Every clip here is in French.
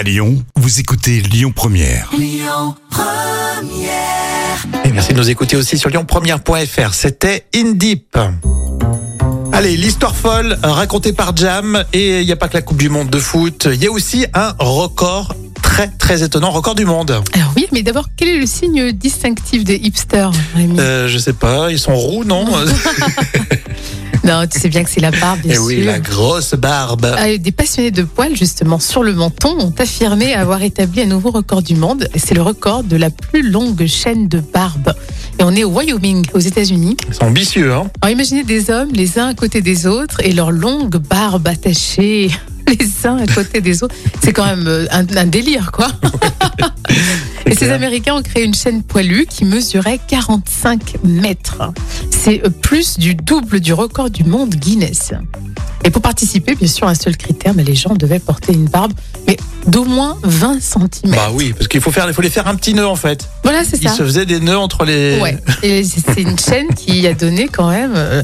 À Lyon, vous écoutez Lyon Première. Et merci de nous écouter aussi sur lyonpremière.fr. C'était Indip. Allez, l'histoire folle racontée par Jam. Et il n'y a pas que la Coupe du Monde de foot. Il y a aussi un record très très étonnant, record du monde. Alors oui, mais d'abord, quel est le signe distinctif des hipsters, Rémi? Euh, je sais pas, ils sont roux, non? Non, tu sais bien que c'est la barbe, bien Eh sûr. oui, la grosse barbe. Ah, Des passionnés de poils, justement, sur le menton, ont affirmé avoir établi un nouveau record du monde. C'est le record de la plus longue chaîne de barbe. Et on est au Wyoming, aux États-Unis. Sont ambitieux, hein Alors imaginez des hommes les uns à côté des autres et leurs longues barbes attachées les uns à côté des autres. C'est quand même euh, un, un délire, quoi. Et ces. Américains ont créé une chaîne poilue qui mesurait 45 mètres. C'est euh, plus du double du record du monde Guinness. Et pour participer, bien sûr, un seul critère, mais les gens devaient porter une barbe, mais d'au moins 20 cm. Bah oui, parce qu'il faut faire, il faut les faire un petit nœud en fait. voilà, c'est Ils ça. se faisaient des nœuds entre les. Ouais. Et c'est une chaîne qui a donné quand même euh,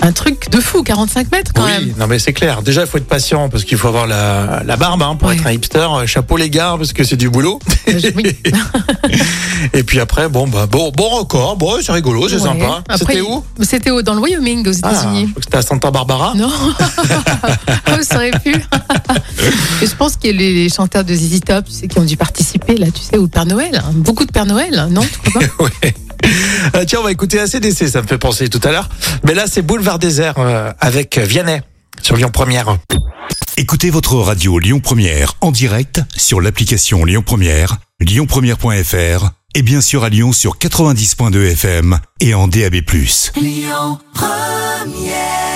un truc de fou, 45 mètres quand oui, même. non mais c'est clair. Déjà, il faut être patient parce qu'il faut avoir la, la barbe hein, pour Ouais. être un hipster. Euh, Chapeau les gars, parce que c'est du boulot. Euh, oui. Et puis après, bon, bah, bon, bon record. Bon, c'est rigolo, c'est Ouais. sympa. C'était où C'était dans le Wyoming, aux Ah, États-Unis. que c'était à Santa Barbara. Non, Ah, ça aurait pu. Et je pense qu'il y a les, chanteurs de ZZ Top tu sais, qui ont dû participer là, tu sais, au Père Noël. hein. Beaucoup de Père Noël, non pas? Ouais. Ah, tiens, on va écouter ACDC, ça me fait penser tout à l'heure. Mais là, c'est Boulevard Désert euh, avec Vianney sur Lyon Première. Écoutez votre radio Lyon Première en direct sur l'application Lyon Première, lyonpremière.fr et bien sûr à Lyon sur 90.2 FM et en DAB+. Lyon Première